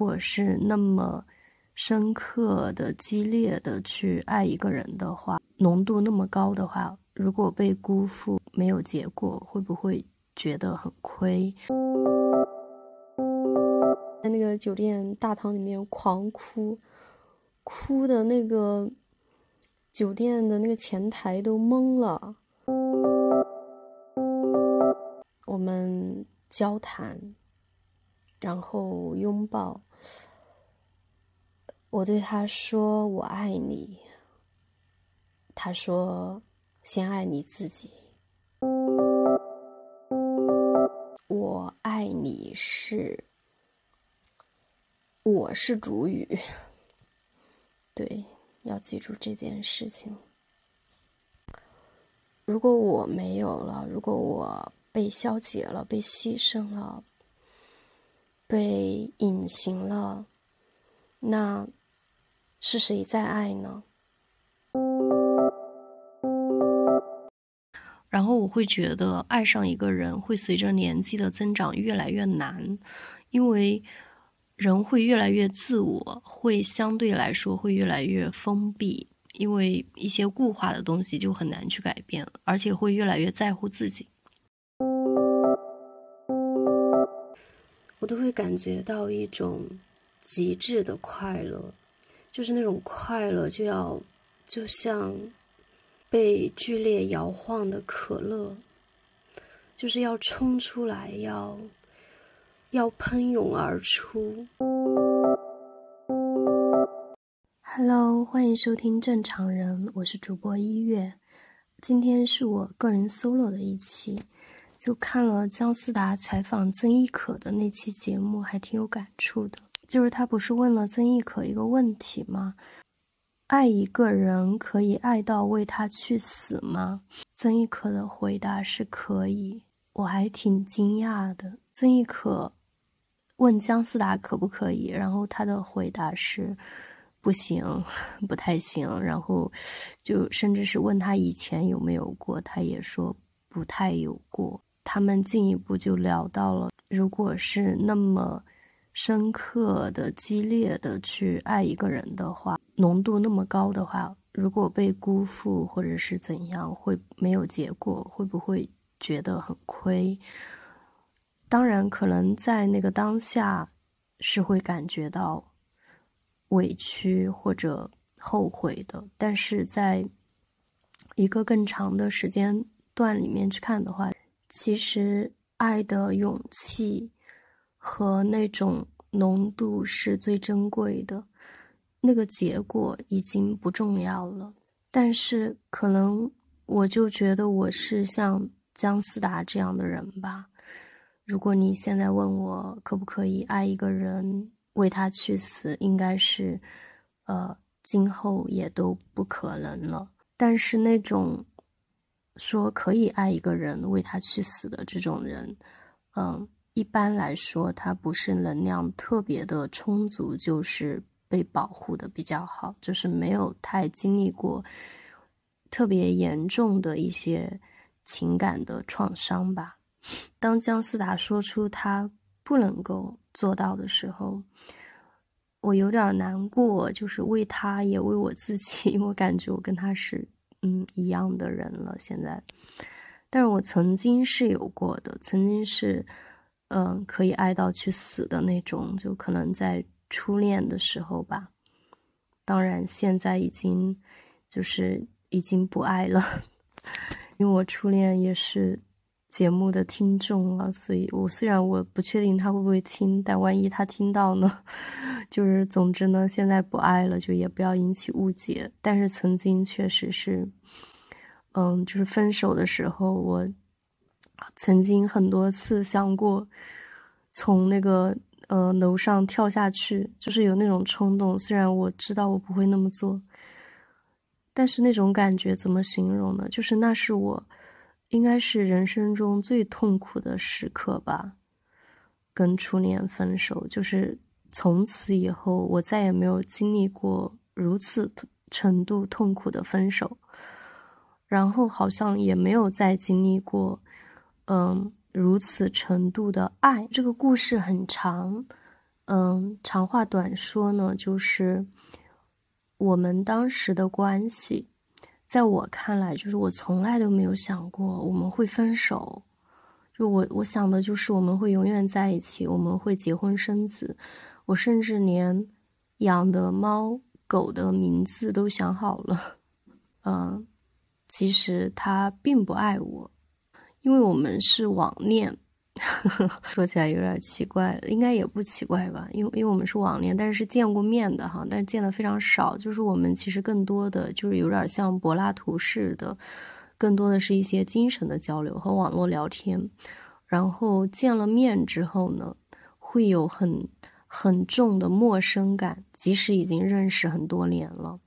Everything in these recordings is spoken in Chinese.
如果是那么深刻的、激烈的去爱一个人的话，浓度那么高的话，如果被辜负没有结果，会不会觉得很亏？在那个酒店大堂里面狂哭，哭的那个酒店的那个前台都懵了。我们交谈，然后拥抱。我对他说：“我爱你。”他说：“先爱你自己。”我爱你是。我是主语，对，要记住这件事情。如果我没有了，如果我被消解了、被牺牲了、被隐形了，那是谁在爱呢？然后我会觉得，爱上一个人会随着年纪的增长越来越难，因为。人会越来越自我，会相对来说会越来越封闭，因为一些固化的东西就很难去改变，而且会越来越在乎自己。都会感觉到一种极致的快乐，就是那种快乐就要就像被剧烈摇晃的可乐，就是要冲出来要。要喷涌而出。Hello，欢迎收听正常人，我是主播一月。今天是我个人 solo 的一期，就看了姜思达采访曾轶可的那期节目，还挺有感触的。就是他不是问了曾轶可一个问题吗？爱一个人可以爱到为他去死吗？曾轶可的回答是可以，我还挺惊讶的。曾轶可。问姜思达可不可以，然后他的回答是不行，不太行。然后就甚至是问他以前有没有过，他也说不太有过。他们进一步就聊到了，如果是那么深刻的、激烈的去爱一个人的话，浓度那么高的话，如果被辜负或者是怎样，会没有结果，会不会觉得很亏？当然，可能在那个当下是会感觉到委屈或者后悔的，但是在一个更长的时间段里面去看的话，其实爱的勇气和那种浓度是最珍贵的，那个结果已经不重要了。但是可能我就觉得我是像姜思达这样的人吧。如果你现在问我可不可以爱一个人，为他去死，应该是，呃，今后也都不可能了。但是那种说可以爱一个人，为他去死的这种人，嗯，一般来说他不是能量特别的充足，就是被保护的比较好，就是没有太经历过特别严重的一些情感的创伤吧。当姜思达说出他不能够做到的时候，我有点难过，就是为他也为我自己。我感觉我跟他是嗯一样的人了。现在，但是我曾经是有过的，曾经是嗯可以爱到去死的那种，就可能在初恋的时候吧。当然，现在已经就是已经不爱了，因为我初恋也是。节目的听众了，所以我虽然我不确定他会不会听，但万一他听到呢？就是总之呢，现在不爱了，就也不要引起误解。但是曾经确实是，嗯，就是分手的时候，我曾经很多次想过从那个呃楼上跳下去，就是有那种冲动。虽然我知道我不会那么做，但是那种感觉怎么形容呢？就是那是我。应该是人生中最痛苦的时刻吧，跟初恋分手，就是从此以后我再也没有经历过如此程度痛苦的分手，然后好像也没有再经历过，嗯，如此程度的爱。这个故事很长，嗯，长话短说呢，就是我们当时的关系，在我看来，就是我从来都没有想过我们会分手。就我我想的就是我们会永远在一起，我们会结婚生子。我甚至连养的猫狗的名字都想好了。嗯，其实他并不爱我，因为我们是网恋。说起来有点奇怪，应该也不奇怪吧？因为因为我们是网恋，但是是见过面的哈，但是见的非常少。就是我们其实更多的就是有点像柏拉图式的。更多的是一些精神的交流和网络聊天，然后见了面之后呢，会有很很重的陌生感，即使已经认识很多年了，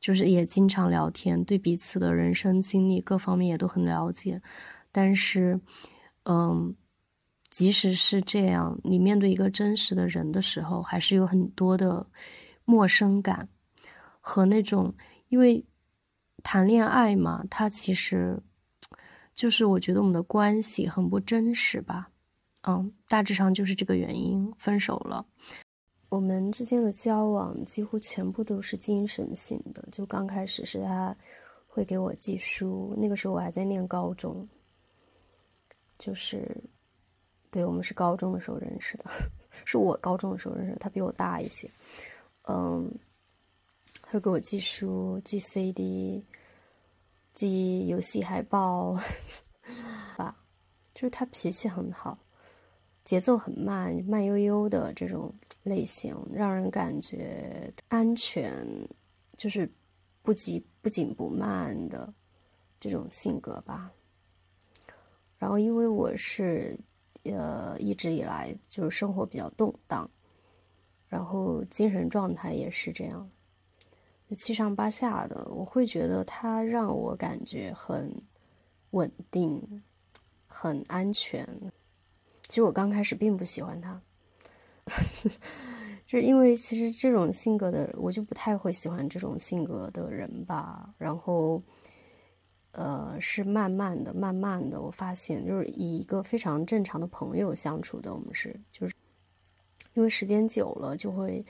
就是也经常聊天，对彼此的人生经历各方面也都很了解，但是，嗯，即使是这样，你面对一个真实的人的时候，还是有很多的陌生感和那种因为。谈恋爱嘛，它其实就是我觉得我们的关系很不真实吧，嗯，大致上就是这个原因分手了。我们之间的交往几乎全部都是精神性的，就刚开始是他会给我寄书，那个时候我还在念高中，就是对我们是高中的时候认识的，是我高中的时候认识，他比我大一些，嗯，会给我寄书、寄 CD。寄游戏海报 吧，就是他脾气很好，节奏很慢，慢悠悠的这种类型，让人感觉安全，就是不急不紧不慢的这种性格吧。然后，因为我是呃一直以来就是生活比较动荡，然后精神状态也是这样。七上八下的，我会觉得他让我感觉很稳定、很安全。其实我刚开始并不喜欢他，就是因为其实这种性格的我就不太会喜欢这种性格的人吧。然后，呃，是慢慢的、慢慢的，我发现就是以一个非常正常的朋友相处的，我们是就是因为时间久了就会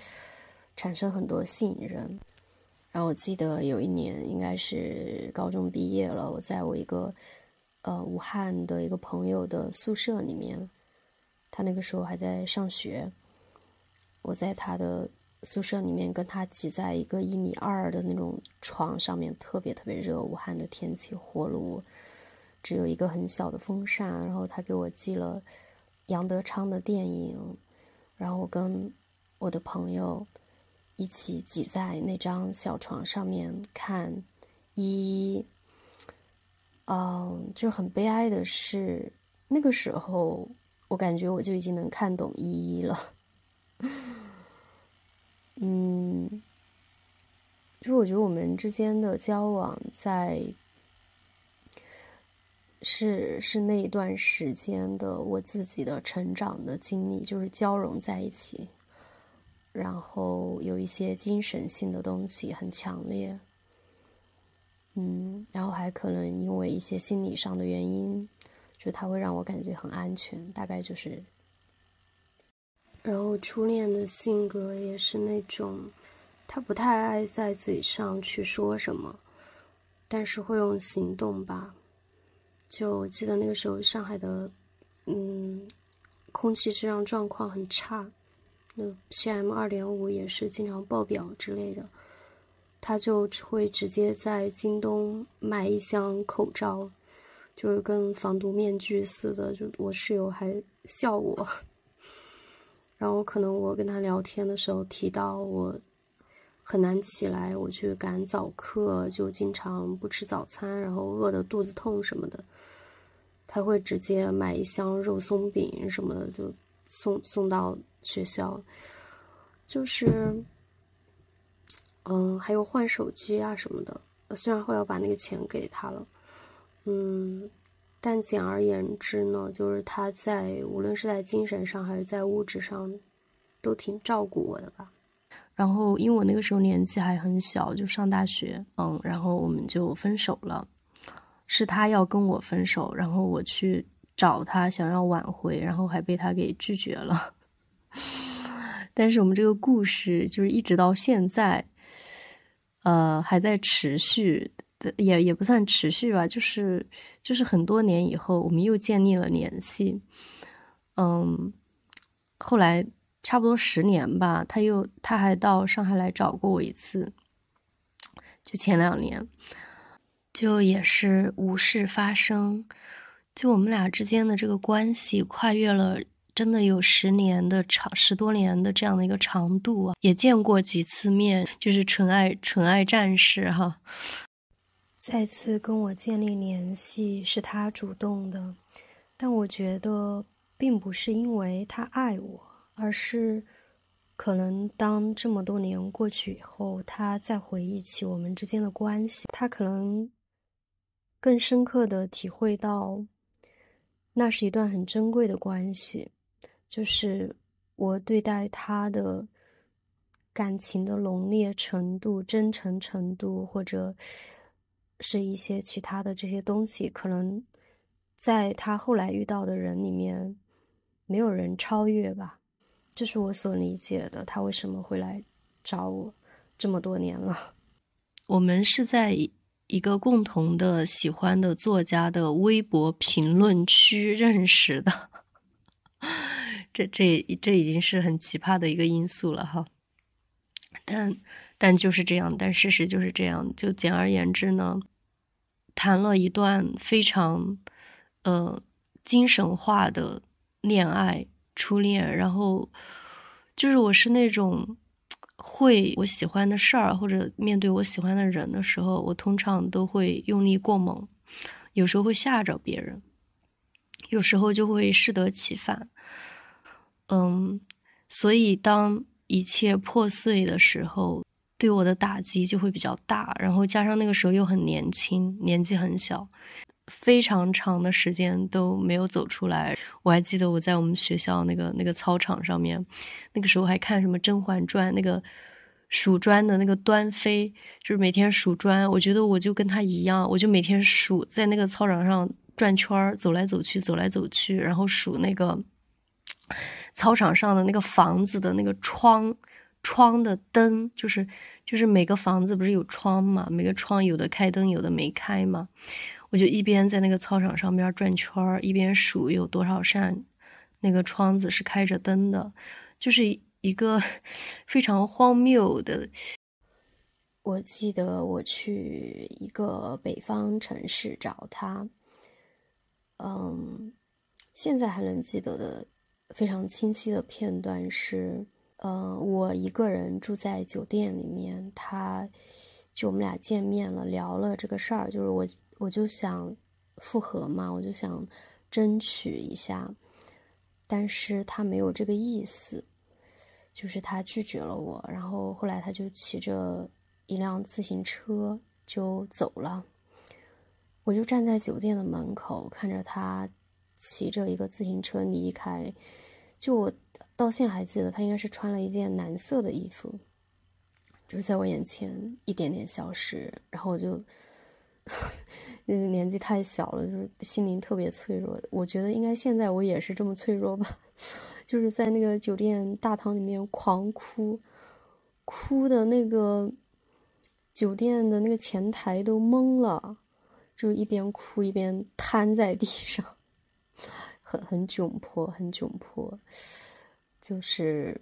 产生很多信任。然后我记得有一年，应该是高中毕业了，我在我一个呃武汉的一个朋友的宿舍里面，他那个时候还在上学，我在他的宿舍里面跟他挤在一个一米二的那种床上面，特别特别热，武汉的天气火炉，只有一个很小的风扇，然后他给我寄了杨德昌的电影，然后我跟我的朋友。一起挤在那张小床上面看依依，嗯，就很悲哀的是，那个时候我感觉我就已经能看懂依依了，嗯，就是我觉得我们之间的交往在是是那一段时间的我自己的成长的经历，就是交融在一起。然后有一些精神性的东西很强烈，嗯，然后还可能因为一些心理上的原因，就他会让我感觉很安全，大概就是。然后初恋的性格也是那种，他不太爱在嘴上去说什么，但是会用行动吧。就我记得那个时候上海的，嗯，空气质量状况很差。那 PM 二点五也是经常爆表之类的，他就会直接在京东买一箱口罩，就是跟防毒面具似的。就我室友还笑我，然后可能我跟他聊天的时候提到我很难起来，我去赶早课，就经常不吃早餐，然后饿得肚子痛什么的，他会直接买一箱肉松饼什么的，就送送到。学校，就是，嗯，还有换手机啊什么的。虽然后来我把那个钱给他了，嗯，但简而言之呢，就是他在无论是在精神上还是在物质上，都挺照顾我的吧。然后，因为我那个时候年纪还很小，就上大学，嗯，然后我们就分手了。是他要跟我分手，然后我去找他想要挽回，然后还被他给拒绝了。但是我们这个故事就是一直到现在，呃，还在持续，也也不算持续吧，就是就是很多年以后，我们又建立了联系。嗯，后来差不多十年吧，他又他还到上海来找过我一次，就前两年，就也是无事发生，就我们俩之间的这个关系跨越了。真的有十年的长，十多年的这样的一个长度啊，也见过几次面，就是纯爱纯爱战士哈。再次跟我建立联系是他主动的，但我觉得并不是因为他爱我，而是可能当这么多年过去以后，他再回忆起我们之间的关系，他可能更深刻的体会到，那是一段很珍贵的关系。就是我对待他的感情的浓烈程度、真诚程度，或者是一些其他的这些东西，可能在他后来遇到的人里面，没有人超越吧。这是我所理解的。他为什么会来找我这么多年了？我们是在一个共同的喜欢的作家的微博评论区认识的。这这这已经是很奇葩的一个因素了哈，但但就是这样，但事实就是这样。就简而言之呢，谈了一段非常呃精神化的恋爱初恋，然后就是我是那种会我喜欢的事儿或者面对我喜欢的人的时候，我通常都会用力过猛，有时候会吓着别人，有时候就会适得其反。嗯，所以当一切破碎的时候，对我的打击就会比较大。然后加上那个时候又很年轻，年纪很小，非常长的时间都没有走出来。我还记得我在我们学校那个那个操场上面，那个时候还看什么《甄嬛传》，那个数砖的那个端妃，就是每天数砖。我觉得我就跟他一样，我就每天数，在那个操场上转圈儿，走来走去，走来走去，然后数那个。操场上的那个房子的那个窗，窗的灯，就是就是每个房子不是有窗嘛？每个窗有的开灯，有的没开嘛。我就一边在那个操场上边转圈儿，一边数有多少扇那个窗子是开着灯的，就是一个非常荒谬的。我记得我去一个北方城市找他，嗯，现在还能记得的。非常清晰的片段是，呃，我一个人住在酒店里面，他就我们俩见面了，聊了这个事儿，就是我我就想复合嘛，我就想争取一下，但是他没有这个意思，就是他拒绝了我，然后后来他就骑着一辆自行车就走了，我就站在酒店的门口看着他。骑着一个自行车离开，就我到现在还记得，他应该是穿了一件蓝色的衣服，就是在我眼前一点点消失。然后我就，嗯，年纪太小了，就是心灵特别脆弱。我觉得应该现在我也是这么脆弱吧，就是在那个酒店大堂里面狂哭，哭的那个酒店的那个前台都懵了，就一边哭一边瘫在地上。很很窘迫，很窘迫，就是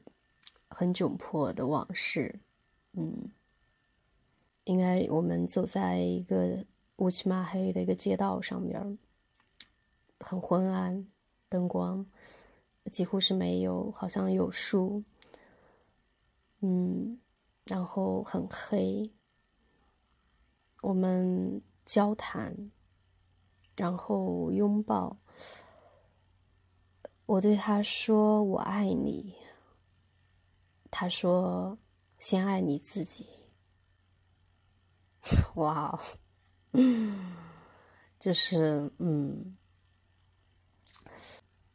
很窘迫的往事。嗯，应该我们走在一个乌漆嘛黑的一个街道上边，很昏暗，灯光几乎是没有，好像有树。嗯，然后很黑，我们交谈，然后拥抱。我对他说：“我爱你。”他说：“先爱你自己。”哇，就是嗯，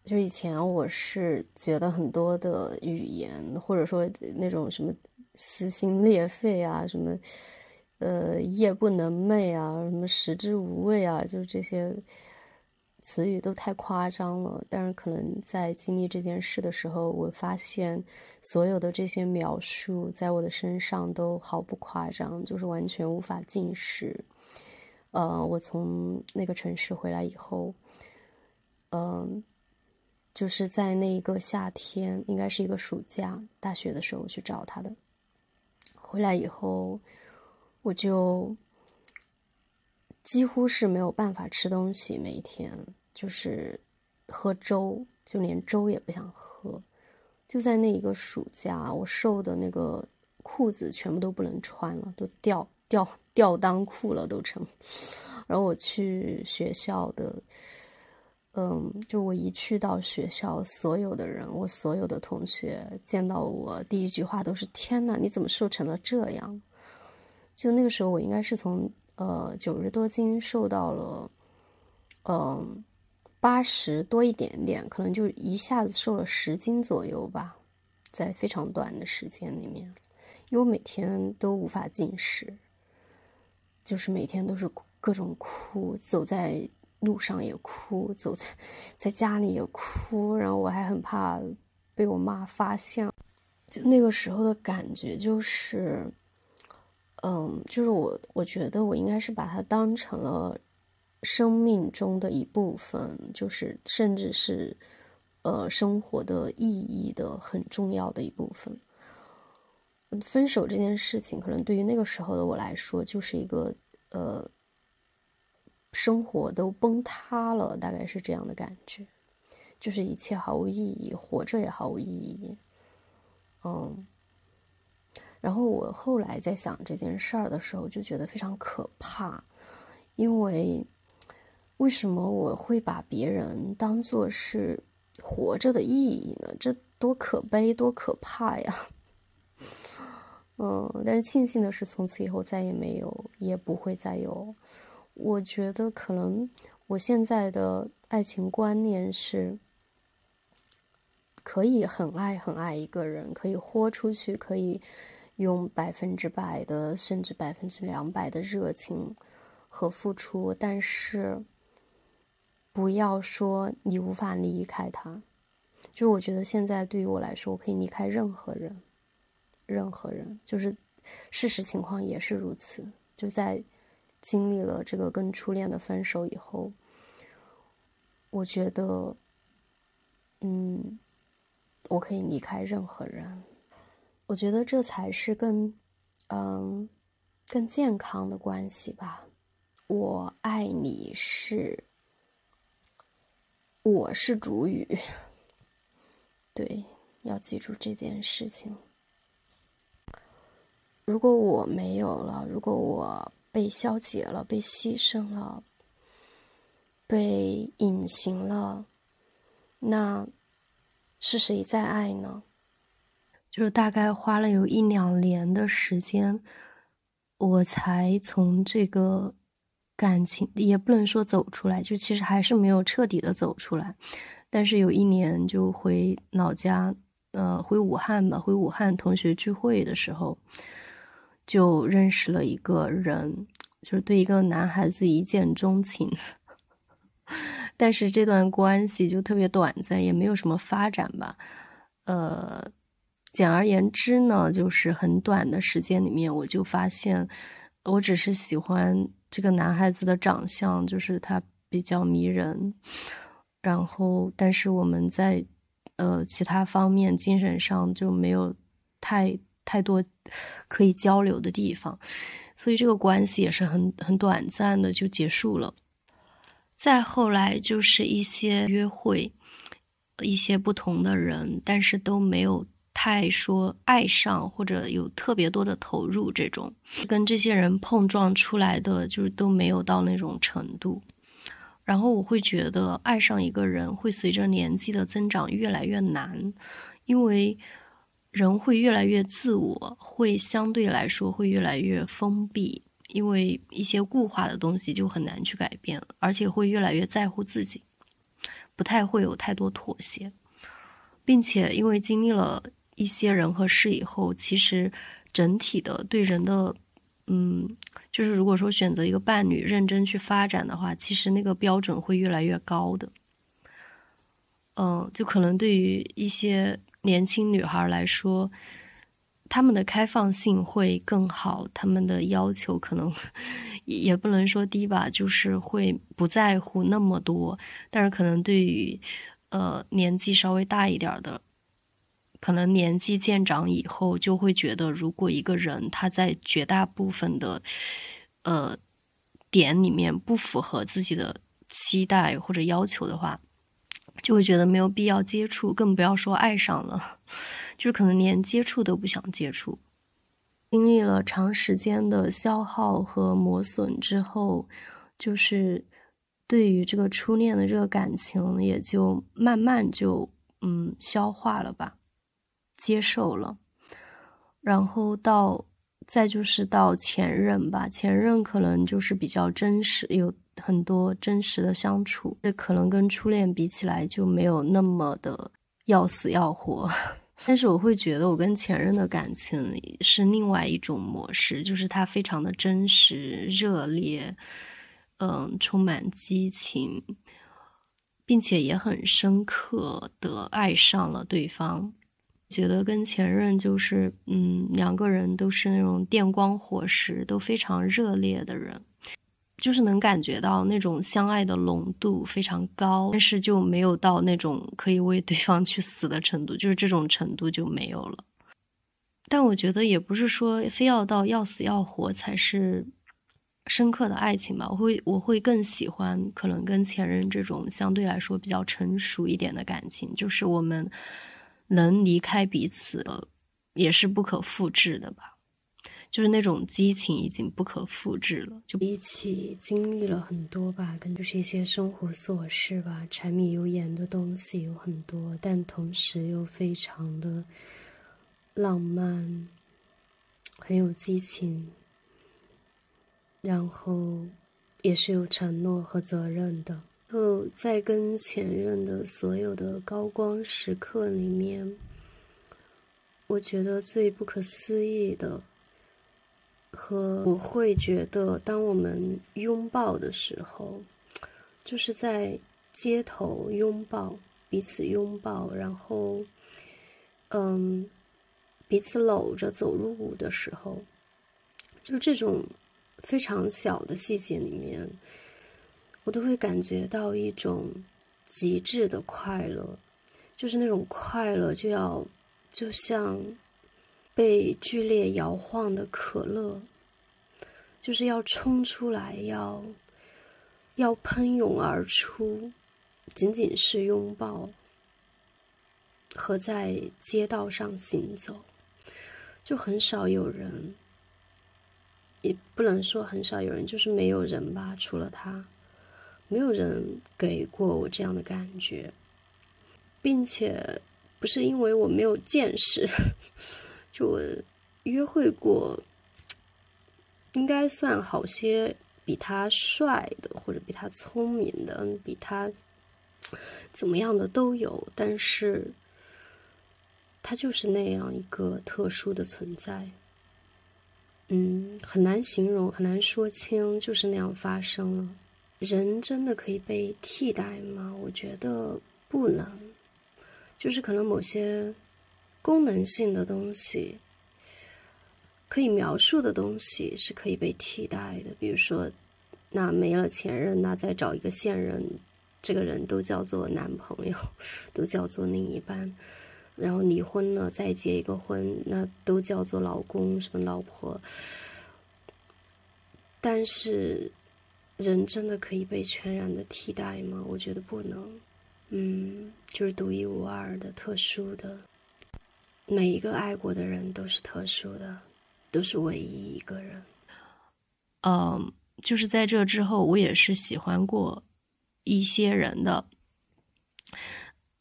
就以前我是觉得很多的语言，或者说那种什么撕心裂肺啊，什么呃夜不能寐啊，什么食之无味啊，就是这些。词语都太夸张了。但是可能在经历这件事的时候，我发现所有的这些描述在我的身上都毫不夸张，就是完全无法进食。呃，我从那个城市回来以后，嗯，就是在那一个夏天，应该是一个暑假，大学的时候去找他的。回来以后，我就几乎是没有办法吃东西，每一天就是喝粥，就连粥也不想喝。就在那一个暑假，我瘦的那个裤子全部都不能穿了，都掉。吊吊裆裤了都成，然后我去学校的，嗯，就我一去到学校，所有的人，我所有的同学见到我第一句话都是：“天呐，你怎么瘦成了这样？”就那个时候，我应该是从呃九十多斤瘦到了，嗯，八十多一点点，可能就一下子瘦了十斤左右吧，在非常短的时间里面，因为我每天都无法进食。就是每天都是各种哭，走在路上也哭，走在在家里也哭，然后我还很怕被我妈发现。就那个时候的感觉就是，嗯，就是我我觉得我应该是把它当成了生命中的一部分，就是甚至是呃生活的意义的很重要的一部分。分手这件事情，可能对于那个时候的我来说，就是一个呃，生活都崩塌了，大概是这样的感觉，就是一切毫无意义，活着也毫无意义。嗯，然后我后来在想这件事儿的时候，就觉得非常可怕，因为为什么我会把别人当做是活着的意义呢？这多可悲，多可怕呀！嗯，但是庆幸的是，从此以后再也没有，也不会再有。我觉得可能我现在的爱情观念是，可以很爱很爱一个人，可以豁出去，可以用百分之百的，甚至百分之两百的热情和付出，但是不要说你无法离开他。就我觉得现在对于我来说，我可以离开任何人。任何人，就是事实情况也是如此。就在经历了这个跟初恋的分手以后，我觉得，嗯，我可以离开任何人。我觉得这才是更，嗯，更健康的关系吧。我爱你是，我是主语。对，要记住这件事情。如果我没有了，如果我被消解了，被牺牲了，被隐形了，那是谁在爱呢？就是大概花了有一两年的时间，我才从这个感情也不能说走出来，就其实还是没有彻底的走出来。但是有一年就回老家，呃，回武汉吧，回武汉同学聚会的时候。就认识了一个人，就是对一个男孩子一见钟情，但是这段关系就特别短暂，也没有什么发展吧。呃，简而言之呢，就是很短的时间里面，我就发现，我只是喜欢这个男孩子的长相，就是他比较迷人，然后，但是我们在呃其他方面精神上就没有太。太多可以交流的地方，所以这个关系也是很很短暂的就结束了。再后来就是一些约会，一些不同的人，但是都没有太说爱上或者有特别多的投入。这种跟这些人碰撞出来的就是都没有到那种程度。然后我会觉得爱上一个人会随着年纪的增长越来越难，因为。人会越来越自我，会相对来说会越来越封闭，因为一些固化的东西就很难去改变，而且会越来越在乎自己，不太会有太多妥协，并且因为经历了一些人和事以后，其实整体的对人的嗯，就是如果说选择一个伴侣认真去发展的话，其实那个标准会越来越高的。嗯，就可能对于一些年轻女孩来说，他们的开放性会更好，他们的要求可能 也不能说低吧，就是会不在乎那么多。但是可能对于呃年纪稍微大一点的。可能年纪渐长以后，就会觉得，如果一个人他在绝大部分的，呃，点里面不符合自己的期待或者要求的话，就会觉得没有必要接触，更不要说爱上了，就是可能连接触都不想接触。经历了长时间的消耗和磨损之后，就是对于这个初恋的这个感情，也就慢慢就嗯消化了吧。接受了，然后到再就是到前任吧，前任可能就是比较真实，有很多真实的相处，这可能跟初恋比起来就没有那么的要死要活。但是我会觉得我跟前任的感情是另外一种模式，就是他非常的真实、热烈，嗯，充满激情，并且也很深刻的爱上了对方。觉得跟前任就是，嗯，两个人都是那种电光火石，都非常热烈的人，就是能感觉到那种相爱的浓度非常高，但是就没有到那种可以为对方去死的程度，就是这种程度就没有了。但我觉得也不是说非要到要死要活才是深刻的爱情吧，我会我会更喜欢可能跟前任这种相对来说比较成熟一点的感情，就是我们。能离开彼此了，也是不可复制的吧？就是那种激情已经不可复制了。就一起经历了很多吧，跟就是一些生活琐事吧，柴米油盐的东西有很多，但同时又非常的浪漫，很有激情，然后也是有承诺和责任的。后在跟前任的所有的高光时刻里面，我觉得最不可思议的，和我会觉得，当我们拥抱的时候，就是在街头拥抱，彼此拥抱，然后，嗯，彼此搂着走路的时候，就这种非常小的细节里面。我都会感觉到一种极致的快乐，就是那种快乐就要就像被剧烈摇晃的可乐，就是要冲出来，要要喷涌而出。仅仅是拥抱和在街道上行走，就很少有人，也不能说很少有人，就是没有人吧，除了他。没有人给过我这样的感觉，并且不是因为我没有见识，就我约会过，应该算好些比他帅的，或者比他聪明的，比他怎么样的都有，但是他就是那样一个特殊的存在，嗯，很难形容，很难说清，就是那样发生了。人真的可以被替代吗？我觉得不能。就是可能某些功能性的东西，可以描述的东西是可以被替代的。比如说，那没了前任，那再找一个现任，这个人都叫做男朋友，都叫做另一半。然后离婚了，再结一个婚，那都叫做老公什么老婆。但是。人真的可以被全然的替代吗？我觉得不能。嗯，就是独一无二的、特殊的。每一个爱过的人都是特殊的，都是唯一一个人。嗯，就是在这之后，我也是喜欢过一些人的。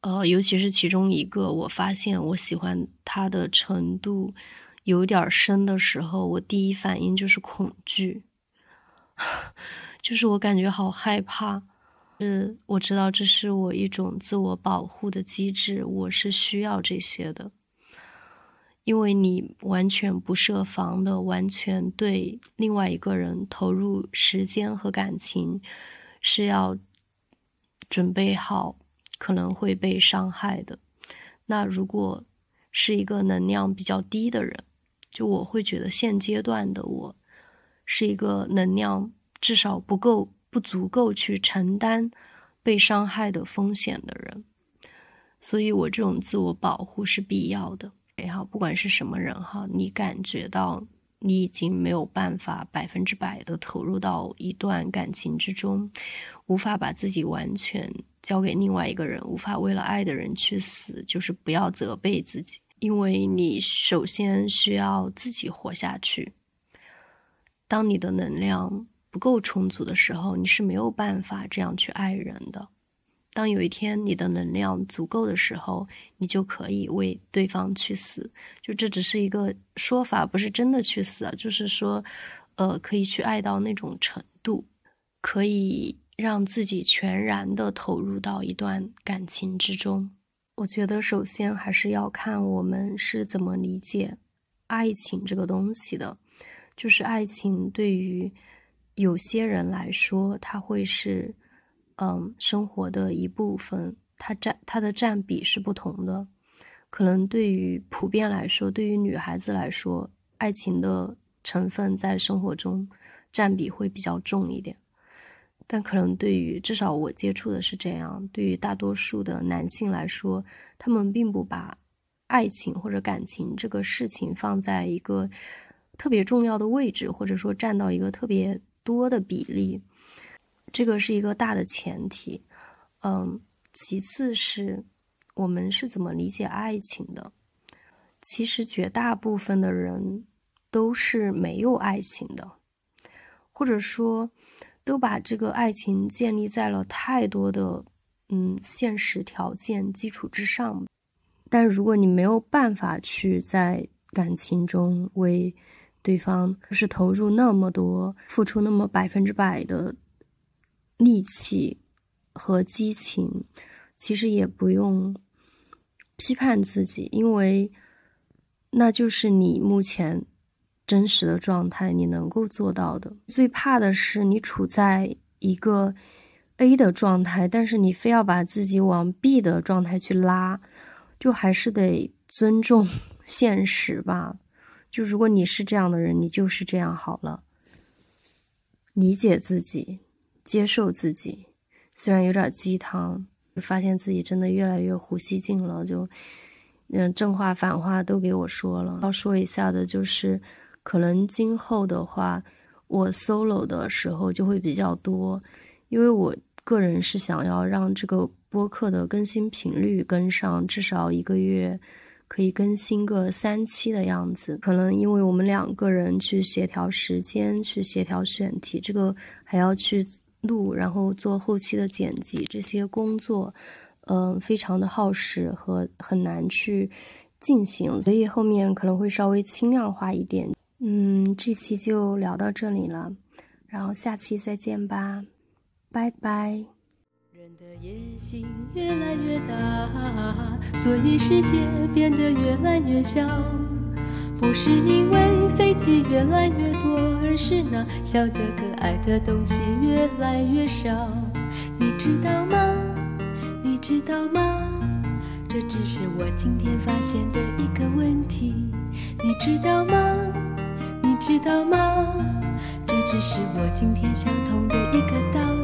呃，尤其是其中一个，我发现我喜欢他的程度有点深的时候，我第一反应就是恐惧。就是我感觉好害怕，是我知道这是我一种自我保护的机制，我是需要这些的，因为你完全不设防的，完全对另外一个人投入时间和感情，是要准备好可能会被伤害的。那如果是一个能量比较低的人，就我会觉得现阶段的我是一个能量至少不够、不足够去承担被伤害的风险的人，所以我这种自我保护是必要的。也好，不管是什么人哈，你感觉到你已经没有办法百分之百的投入到一段感情之中，无法把自己完全交给另外一个人，无法为了爱的人去死，就是不要责备自己。因为你首先需要自己活下去。当你的能量不够充足的时候，你是没有办法这样去爱人的。当有一天你的能量足够的时候，你就可以为对方去死。就这只是一个说法，不是真的去死啊。就是说，呃，可以去爱到那种程度，可以让自己全然的投入到一段感情之中。我觉得首先还是要看我们是怎么理解爱情这个东西的。就是爱情对于有些人来说，它会是嗯生活的一部分，它占它的占比是不同的。可能对于普遍来说，对于女孩子来说，爱情的成分在生活中占比会比较重一点。但可能对于至少我接触的是这样，对于大多数的男性来说，他们并不把爱情或者感情这个事情放在一个特别重要的位置，或者说占到一个特别多的比例。这个是一个大的前提。嗯，其次是我们是怎么理解爱情的？其实绝大部分的人都是没有爱情的，或者说。都把这个爱情建立在了太多的嗯现实条件基础之上，但如果你没有办法去在感情中为对方就是投入那么多、付出那么百分之百的力气和激情，其实也不用批判自己，因为那就是你目前。真实的状态，你能够做到的。最怕的是你处在一个 A 的状态，但是你非要把自己往 B 的状态去拉，就还是得尊重 现实吧。就如果你是这样的人，你就是这样好了。理解自己，接受自己，虽然有点鸡汤，发现自己真的越来越呼吸进了，就嗯正话反话都给我说了。要说一下的就是。可能今后的话，我 solo 的时候就会比较多，因为我个人是想要让这个播客的更新频率跟上，至少一个月可以更新个三期的样子。可能因为我们两个人去协调时间，去协调选题，这个还要去录，然后做后期的剪辑，这些工作，嗯，非常的耗时和很难去进行，所以后面可能会稍微轻量化一点。嗯，这期就聊到这里了，然后下期再见吧，拜拜。人的野心越来越大，所以世界变得越来越小。不是因为飞机越来越多，而是那小的可爱的东西越来越少。你知道吗？你知道吗？这只是我今天发现的一个问题。你知道吗？你知道吗？这只是我今天想通的一个道理。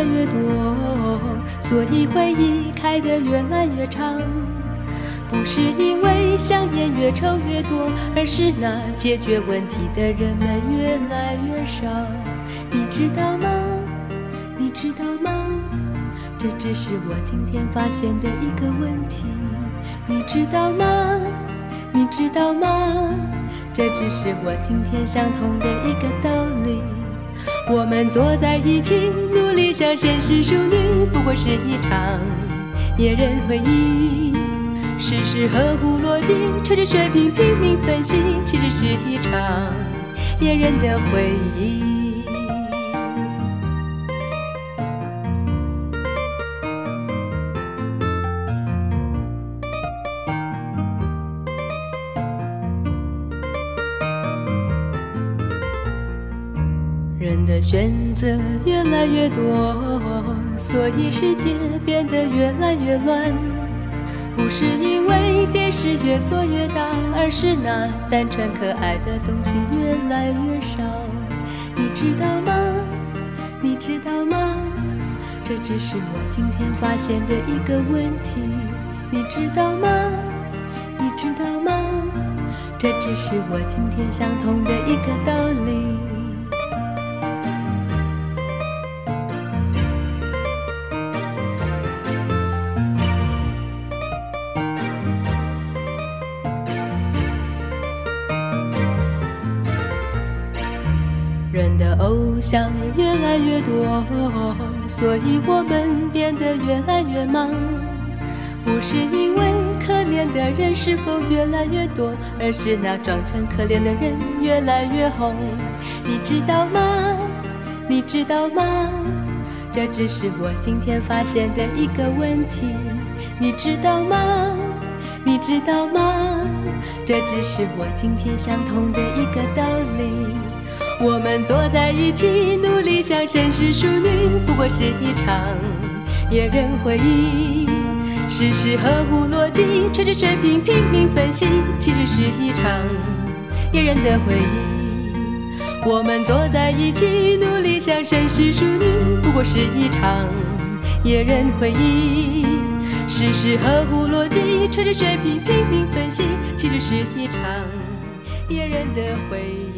来越多，所以回忆开得越来越长。不是因为香烟越抽越多，而是那解决问题的人们越来越少。你知道吗？你知道吗？这只是我今天发现的一个问题。你知道吗？你知道吗？这只是我今天想通的一个道理。我们坐在一起，努力向现实淑女，不过是一场野人回忆。事事合乎逻辑，吹着水平拼命分析，其实是一场野人的回忆。选择越来越多，所以世界变得越来越乱。不是因为电视越做越大，而是那单纯可爱的东西越来越少。你知道吗？你知道吗？这只是我今天发现的一个问题。你知道吗？你知道吗？这只是我今天想通的一个道理。想越来越多，所以我们变得越来越忙。不是因为可怜的人是否越来越多，而是那装成可怜的人越来越红。你知道吗？你知道吗？这只是我今天发现的一个问题。你知道吗？你知道吗？这只是我今天想通的一个道理。我们坐在一起，努力像绅士淑女，不过是一场。野人回忆。事实合乎逻辑，吹着水平拼命分析，其实是一场野人的回忆。我们坐在一起，努力像绅士淑女，不过是一场野人回忆。事实合乎逻辑，吹着水平拼命分析，其实是一场野人的回忆。